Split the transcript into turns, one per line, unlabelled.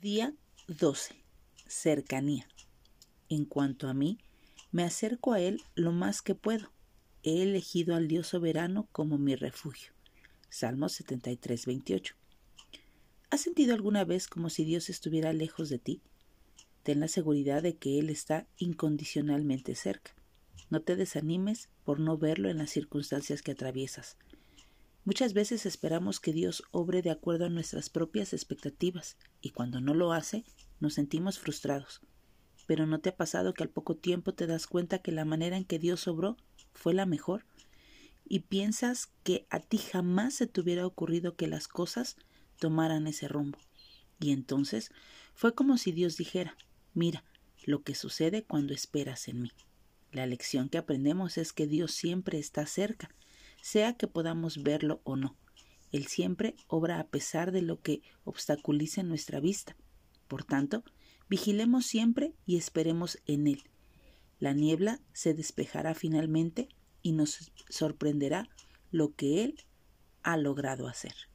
Día 12. Cercanía. En cuanto a mí, me acerco a Él lo más que puedo. He elegido al Dios soberano como mi refugio. Salmo 73, 28. ¿Has sentido alguna vez como si Dios estuviera lejos de ti? Ten la seguridad de que Él está incondicionalmente cerca. No te desanimes por no verlo en las circunstancias que atraviesas. Muchas veces esperamos que Dios obre de acuerdo a nuestras propias expectativas y cuando no lo hace nos sentimos frustrados. Pero ¿no te ha pasado que al poco tiempo te das cuenta que la manera en que Dios obró fue la mejor? Y piensas que a ti jamás se te hubiera ocurrido que las cosas tomaran ese rumbo. Y entonces fue como si Dios dijera, mira, lo que sucede cuando esperas en mí. La lección que aprendemos es que Dios siempre está cerca sea que podamos verlo o no. Él siempre obra a pesar de lo que obstaculice nuestra vista. Por tanto, vigilemos siempre y esperemos en Él. La niebla se despejará finalmente y nos sorprenderá lo que Él ha logrado hacer.